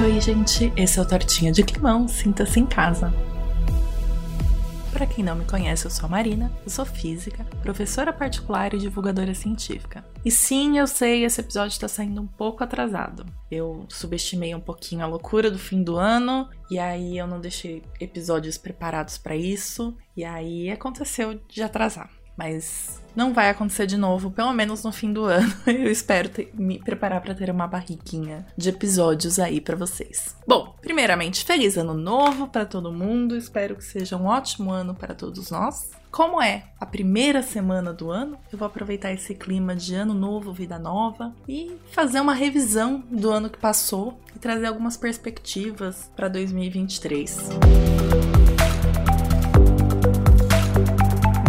Oi, gente. Esse é o Tortinha de Climão. Sinta-se em casa. Para quem não me conhece, eu sou a Marina, eu sou física, professora particular e divulgadora científica. E sim, eu sei, esse episódio está saindo um pouco atrasado. Eu subestimei um pouquinho a loucura do fim do ano e aí eu não deixei episódios preparados para isso e aí aconteceu de atrasar. Mas não vai acontecer de novo, pelo menos no fim do ano. Eu espero ter, me preparar para ter uma barriguinha de episódios aí para vocês. Bom, primeiramente, feliz ano novo para todo mundo. Espero que seja um ótimo ano para todos nós. Como é a primeira semana do ano, eu vou aproveitar esse clima de ano novo, vida nova e fazer uma revisão do ano que passou e trazer algumas perspectivas para 2023. Música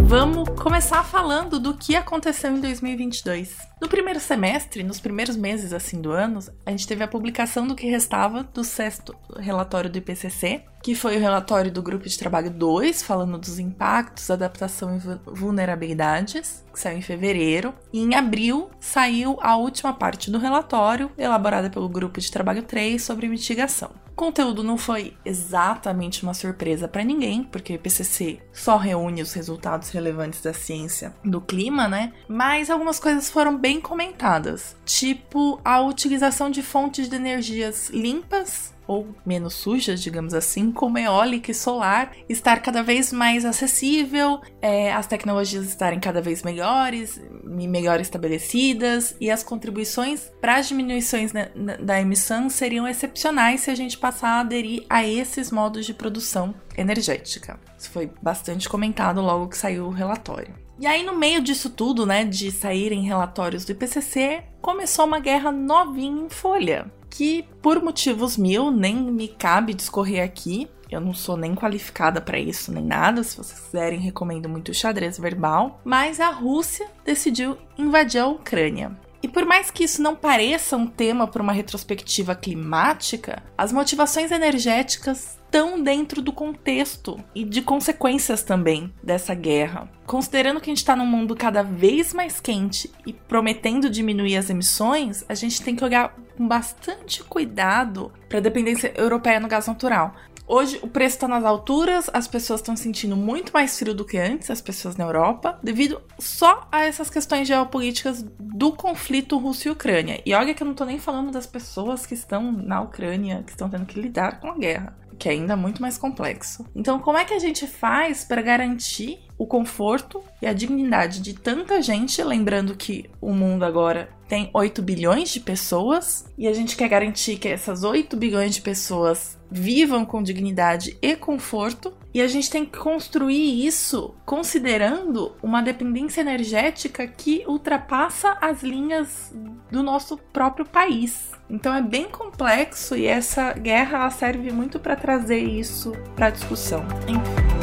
vamos começar falando do que aconteceu em 2022. No primeiro semestre, nos primeiros meses assim do ano, a gente teve a publicação do que restava do sexto relatório do IPCC, que foi o relatório do grupo de trabalho 2, falando dos impactos, adaptação e vulnerabilidades, que saiu em fevereiro. E em abril saiu a última parte do relatório, elaborada pelo grupo de trabalho 3 sobre mitigação. O conteúdo não foi exatamente uma surpresa para ninguém, porque o IPCC só reúne os resultados relevantes da ciência do clima, né? Mas algumas coisas foram bem comentadas, tipo a utilização de fontes de energias limpas ou menos sujas, digamos assim, como eólica e solar, estar cada vez mais acessível, é, as tecnologias estarem cada vez melhores e melhor estabelecidas, e as contribuições para as diminuições na, na, da emissão seriam excepcionais se a gente passar a aderir a esses modos de produção energética. Isso foi bastante comentado logo que saiu o relatório. E aí, no meio disso tudo, né, de saírem relatórios do IPCC, começou uma guerra novinha em folha que por motivos mil nem me cabe discorrer aqui. Eu não sou nem qualificada para isso nem nada. Se vocês quiserem, recomendo muito o xadrez verbal. Mas a Rússia decidiu invadir a Ucrânia. E por mais que isso não pareça um tema para uma retrospectiva climática, as motivações energéticas estão dentro do contexto e de consequências também dessa guerra. Considerando que a gente está num mundo cada vez mais quente e prometendo diminuir as emissões, a gente tem que olhar com bastante cuidado para a dependência europeia no gás natural. Hoje o preço está nas alturas, as pessoas estão sentindo muito mais frio do que antes, as pessoas na Europa, devido só a essas questões geopolíticas do conflito Rússia e Ucrânia. E olha que eu não estou nem falando das pessoas que estão na Ucrânia, que estão tendo que lidar com a guerra que é ainda muito mais complexo. Então, como é que a gente faz para garantir o conforto e a dignidade de tanta gente, lembrando que o mundo agora tem 8 bilhões de pessoas e a gente quer garantir que essas 8 bilhões de pessoas vivam com dignidade e conforto, e a gente tem que construir isso considerando uma dependência energética que ultrapassa as linhas do nosso próprio país. Então é bem complexo e essa guerra serve muito para trazer isso para discussão. Enfim.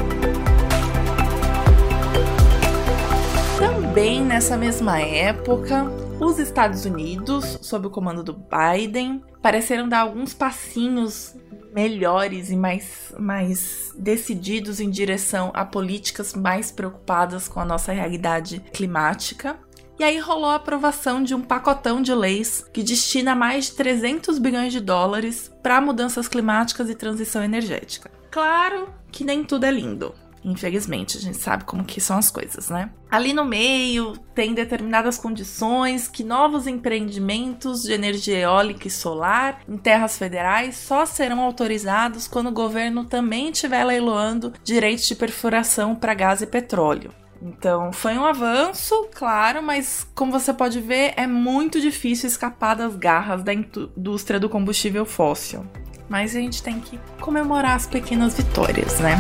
Também nessa mesma época, os Estados Unidos, sob o comando do Biden, pareceram dar alguns passinhos melhores e mais, mais decididos em direção a políticas mais preocupadas com a nossa realidade climática. E aí rolou a aprovação de um pacotão de leis que destina mais de 300 bilhões de dólares para mudanças climáticas e transição energética. Claro que nem tudo é lindo. Infelizmente, a gente sabe como que são as coisas, né? Ali no meio tem determinadas condições que novos empreendimentos de energia eólica e solar em terras federais só serão autorizados quando o governo também estiver leiloando direitos de perfuração para gás e petróleo. Então, foi um avanço, claro, mas como você pode ver, é muito difícil escapar das garras da indústria do combustível fóssil. Mas a gente tem que comemorar as pequenas vitórias, né?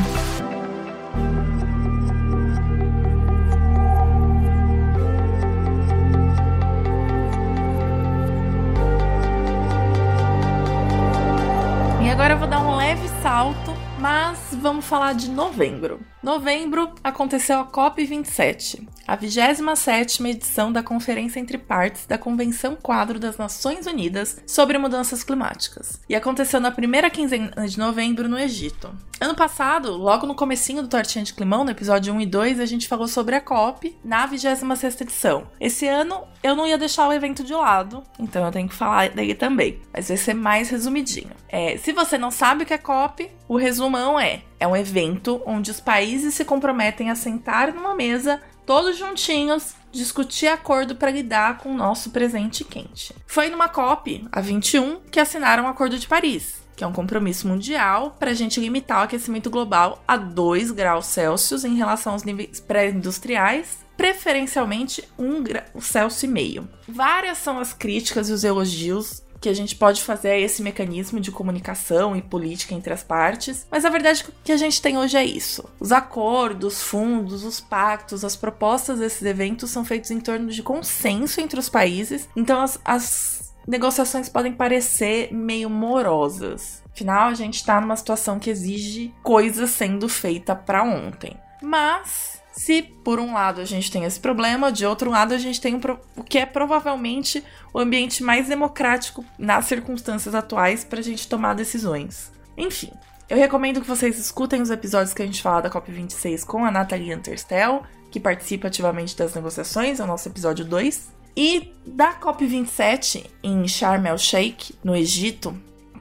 Agora eu vou dar um leve tá alto, mas vamos falar de novembro. Novembro aconteceu a COP27, a 27ª edição da Conferência entre Partes da Convenção Quadro das Nações Unidas sobre Mudanças Climáticas, e aconteceu na primeira quinzena de novembro no Egito. Ano passado, logo no comecinho do Tortinha de Climão, no episódio 1 e 2, a gente falou sobre a COP na 26ª edição. Esse ano eu não ia deixar o evento de lado, então eu tenho que falar dele também, mas vai ser mais resumidinho. É, se você não sabe o que é COP, o resumão é: é um evento onde os países se comprometem a sentar numa mesa, todos juntinhos, discutir acordo para lidar com o nosso presente quente. Foi numa COP, a 21, que assinaram o Acordo de Paris, que é um compromisso mundial para a gente limitar o aquecimento global a 2 graus Celsius em relação aos níveis pré-industriais, preferencialmente 1 grau Celsius e meio. Várias são as críticas e os elogios que a gente pode fazer é esse mecanismo de comunicação e política entre as partes, mas a verdade é que a gente tem hoje é isso. Os acordos, fundos, os pactos, as propostas desses eventos são feitos em torno de consenso entre os países, então as, as negociações podem parecer meio morosas. Afinal, a gente está numa situação que exige coisa sendo feita para ontem. Mas se por um lado a gente tem esse problema, de outro lado a gente tem um o que é provavelmente o ambiente mais democrático nas circunstâncias atuais para a gente tomar decisões. Enfim, eu recomendo que vocês escutem os episódios que a gente fala da COP26 com a Nathalie Anterstel, que participa ativamente das negociações, é o nosso episódio 2. E da COP27 em Sharm el-Sheikh, no Egito,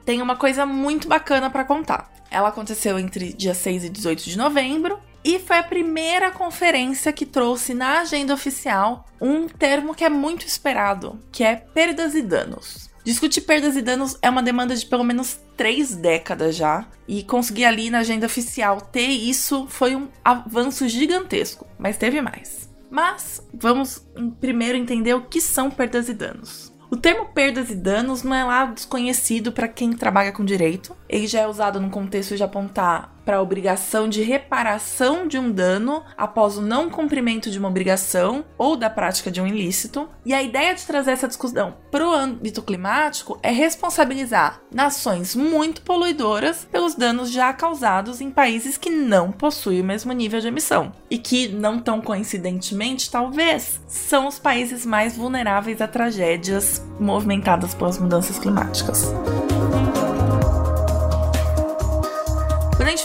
tem uma coisa muito bacana para contar. Ela aconteceu entre dia 6 e 18 de novembro e foi a primeira conferência que trouxe na agenda oficial um termo que é muito esperado, que é perdas e danos. Discutir perdas e danos é uma demanda de pelo menos três décadas já, e conseguir ali na agenda oficial ter isso foi um avanço gigantesco, mas teve mais. Mas vamos primeiro entender o que são perdas e danos. O termo perdas e danos não é lá desconhecido para quem trabalha com direito. Ele já é usado no contexto de apontar para a obrigação de reparação de um dano após o não cumprimento de uma obrigação ou da prática de um ilícito. E a ideia de trazer essa discussão para o âmbito climático é responsabilizar nações muito poluidoras pelos danos já causados em países que não possuem o mesmo nível de emissão e que, não tão coincidentemente, talvez, são os países mais vulneráveis a tragédias movimentadas pelas mudanças climáticas.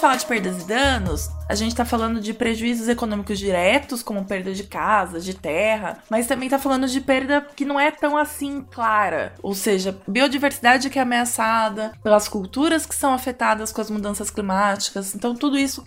Quando a gente fala de perdas e danos, a gente está falando de prejuízos econômicos diretos, como perda de casa, de terra, mas também está falando de perda que não é tão assim clara. Ou seja, biodiversidade que é ameaçada, pelas culturas que são afetadas com as mudanças climáticas. Então, tudo isso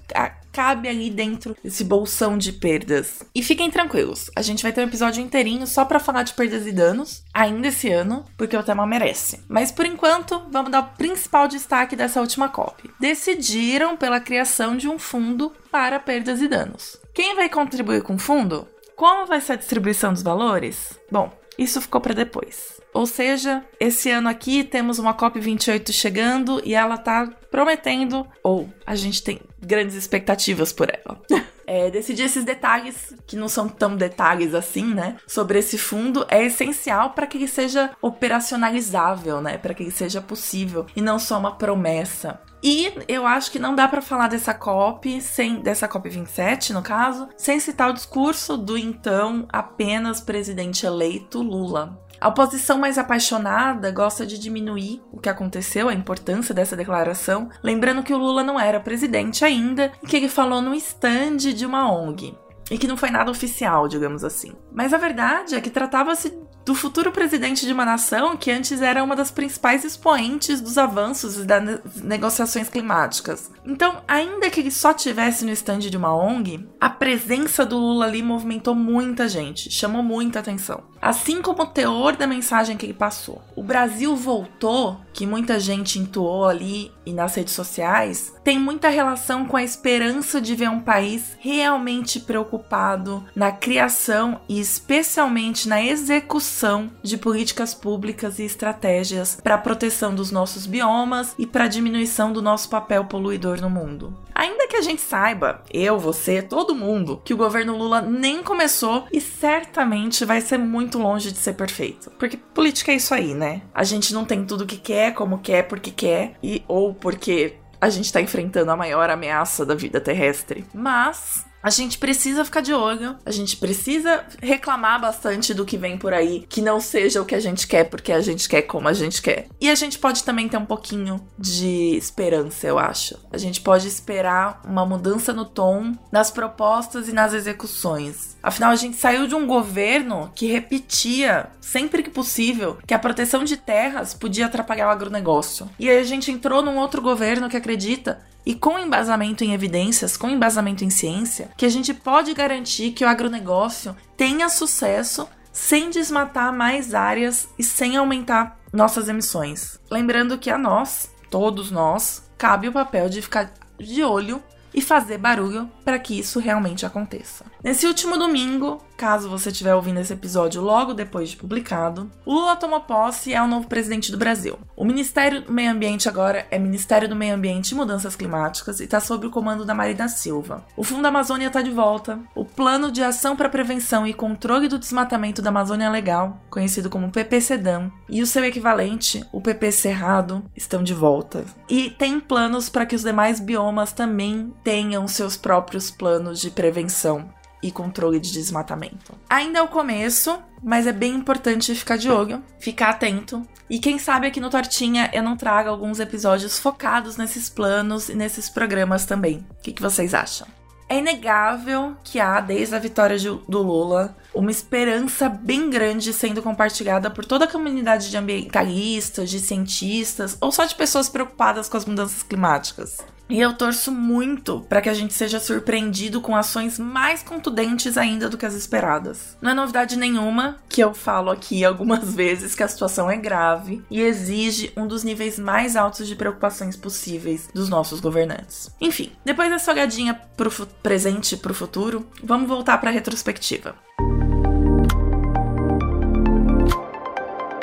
cabe ali dentro desse bolsão de perdas. E fiquem tranquilos, a gente vai ter um episódio inteirinho só para falar de perdas e danos, ainda esse ano, porque o tema merece. Mas por enquanto, vamos dar o principal destaque dessa última COP. Decidiram pela criação de um fundo para perdas e danos. Quem vai contribuir com o fundo? Como vai ser a distribuição dos valores? Bom, isso ficou para depois. Ou seja, esse ano aqui temos uma COP28 chegando e ela tá prometendo, ou a gente tem grandes expectativas por ela. É, decidir esses detalhes, que não são tão detalhes assim, né? Sobre esse fundo é essencial para que ele seja operacionalizável, né? Para que ele seja possível e não só uma promessa. E eu acho que não dá para falar dessa COP sem dessa COP 27, no caso, sem citar o discurso do então apenas presidente eleito Lula. A oposição mais apaixonada gosta de diminuir o que aconteceu, a importância dessa declaração, lembrando que o Lula não era presidente ainda e que ele falou no stand de uma ONG. E que não foi nada oficial, digamos assim. Mas a verdade é que tratava-se do futuro presidente de uma nação que antes era uma das principais expoentes dos avanços e das negociações climáticas. Então, ainda que ele só tivesse no stand de uma ONG, a presença do Lula ali movimentou muita gente, chamou muita atenção. Assim como o teor da mensagem que ele passou. O Brasil voltou, que muita gente intuou ali e nas redes sociais, tem muita relação com a esperança de ver um país realmente preocupado na criação e especialmente na execução de políticas públicas e estratégias para a proteção dos nossos biomas e para a diminuição do nosso papel poluidor no mundo. Ainda que a gente saiba, eu, você, todo mundo, que o governo Lula nem começou e certamente vai ser muito longe de ser perfeito. Porque política é isso aí, né? A gente não tem tudo que quer, como quer, porque quer, e ou porque a gente tá enfrentando a maior ameaça da vida terrestre. Mas a gente precisa ficar de olho, a gente precisa reclamar bastante do que vem por aí, que não seja o que a gente quer, porque a gente quer como a gente quer. E a gente pode também ter um pouquinho de esperança, eu acho. A gente pode esperar uma mudança no tom nas propostas e nas execuções. Afinal, a gente saiu de um governo que repetia, sempre que possível, que a proteção de terras podia atrapalhar o agronegócio. E aí a gente entrou num outro governo que acredita e com embasamento em evidências, com embasamento em ciência, que a gente pode garantir que o agronegócio tenha sucesso sem desmatar mais áreas e sem aumentar nossas emissões. Lembrando que a nós, todos nós, cabe o papel de ficar de olho e fazer barulho para que isso realmente aconteça. Nesse último domingo, caso você estiver ouvindo esse episódio logo depois de publicado, Lula tomou posse e é o novo presidente do Brasil. O Ministério do Meio Ambiente agora é Ministério do Meio Ambiente e Mudanças Climáticas e está sob o comando da Marina Silva. O Fundo Amazônia está de volta. O Plano de Ação para Prevenção e Controle do Desmatamento da Amazônia Legal, conhecido como PPCDAM, e o seu equivalente, o PP Cerrado, estão de volta. E tem planos para que os demais biomas também tenham seus próprios planos de prevenção e controle de desmatamento. Ainda é o começo, mas é bem importante ficar de olho, ficar atento. E quem sabe aqui no Tortinha eu não trago alguns episódios focados nesses planos e nesses programas também. O que, que vocês acham? É inegável que há, desde a vitória de, do Lula, uma esperança bem grande sendo compartilhada por toda a comunidade de ambientalistas, de cientistas ou só de pessoas preocupadas com as mudanças climáticas. E eu torço muito para que a gente seja surpreendido com ações mais contundentes ainda do que as esperadas. Não é novidade nenhuma que eu falo aqui algumas vezes que a situação é grave e exige um dos níveis mais altos de preocupações possíveis dos nossos governantes. Enfim, depois dessa olhadinha pro presente e pro futuro, vamos voltar para a retrospectiva.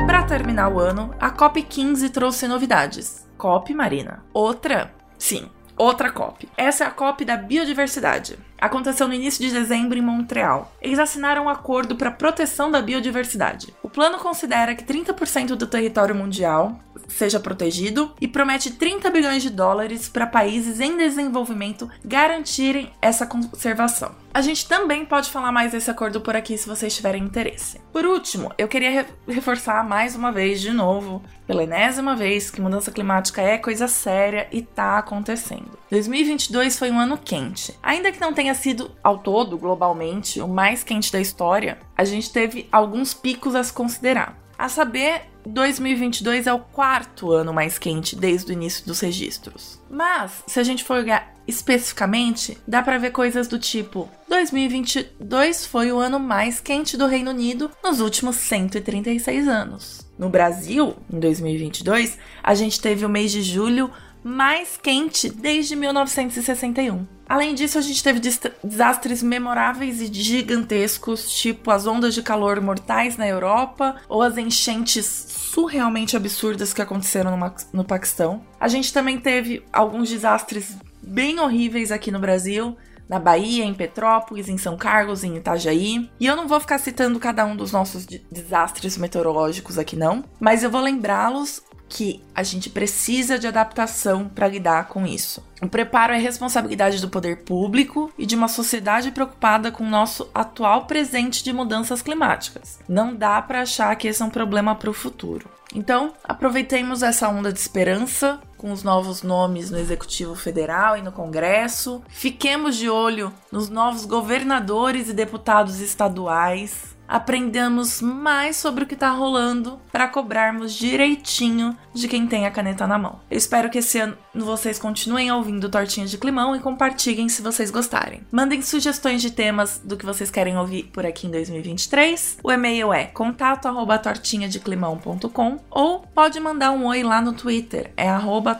Para terminar o ano, a COP15 trouxe novidades. COP Marina. Outra Sim, outra COP. Essa é a COP da biodiversidade. Aconteceu no início de dezembro em Montreal. Eles assinaram um acordo para proteção da biodiversidade. O plano considera que 30% do território mundial seja protegido e promete 30 bilhões de dólares para países em desenvolvimento garantirem essa conservação. A gente também pode falar mais desse acordo por aqui se vocês tiverem interesse. Por último, eu queria re reforçar mais uma vez, de novo, pela enésima vez, que mudança climática é coisa séria e tá acontecendo. 2022 foi um ano quente. Ainda que não tenha sido, ao todo, globalmente, o mais quente da história, a gente teve alguns picos a se considerar. A saber, 2022 é o quarto ano mais quente desde o início dos registros. Mas, se a gente for olhar especificamente, dá para ver coisas do tipo: 2022 foi o ano mais quente do Reino Unido nos últimos 136 anos. No Brasil, em 2022, a gente teve o mês de julho mais quente desde 1961. Além disso, a gente teve desastres memoráveis e gigantescos, tipo as ondas de calor mortais na Europa ou as enchentes surrealmente absurdas que aconteceram no, Paquistão. A gente também teve alguns desastres bem horríveis aqui no Brasil, na Bahia, em Petrópolis, em São Carlos, em Itajaí. E eu não vou ficar citando cada um dos nossos desastres meteorológicos aqui não, mas eu vou lembrá-los que a gente precisa de adaptação para lidar com isso. O preparo é responsabilidade do poder público e de uma sociedade preocupada com o nosso atual presente de mudanças climáticas. Não dá para achar que esse é um problema para o futuro. Então, aproveitemos essa onda de esperança com os novos nomes no Executivo Federal e no Congresso. Fiquemos de olho nos novos governadores e deputados estaduais aprendamos mais sobre o que está rolando para cobrarmos direitinho de quem tem a caneta na mão. Eu espero que esse ano vocês continuem ouvindo Tortinha de Climão e compartilhem se vocês gostarem. Mandem sugestões de temas do que vocês querem ouvir por aqui em 2023. O e-mail é contato@tortinhadeclimão.com ou pode mandar um oi lá no Twitter, é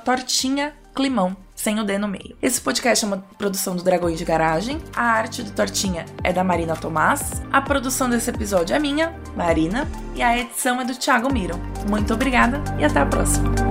@tortinhaclimão sem o D no meio. Esse podcast é uma produção do Dragões de Garagem. A arte do Tortinha é da Marina Tomás. A produção desse episódio é minha, Marina, e a edição é do Thiago Miro. Muito obrigada e até a próxima.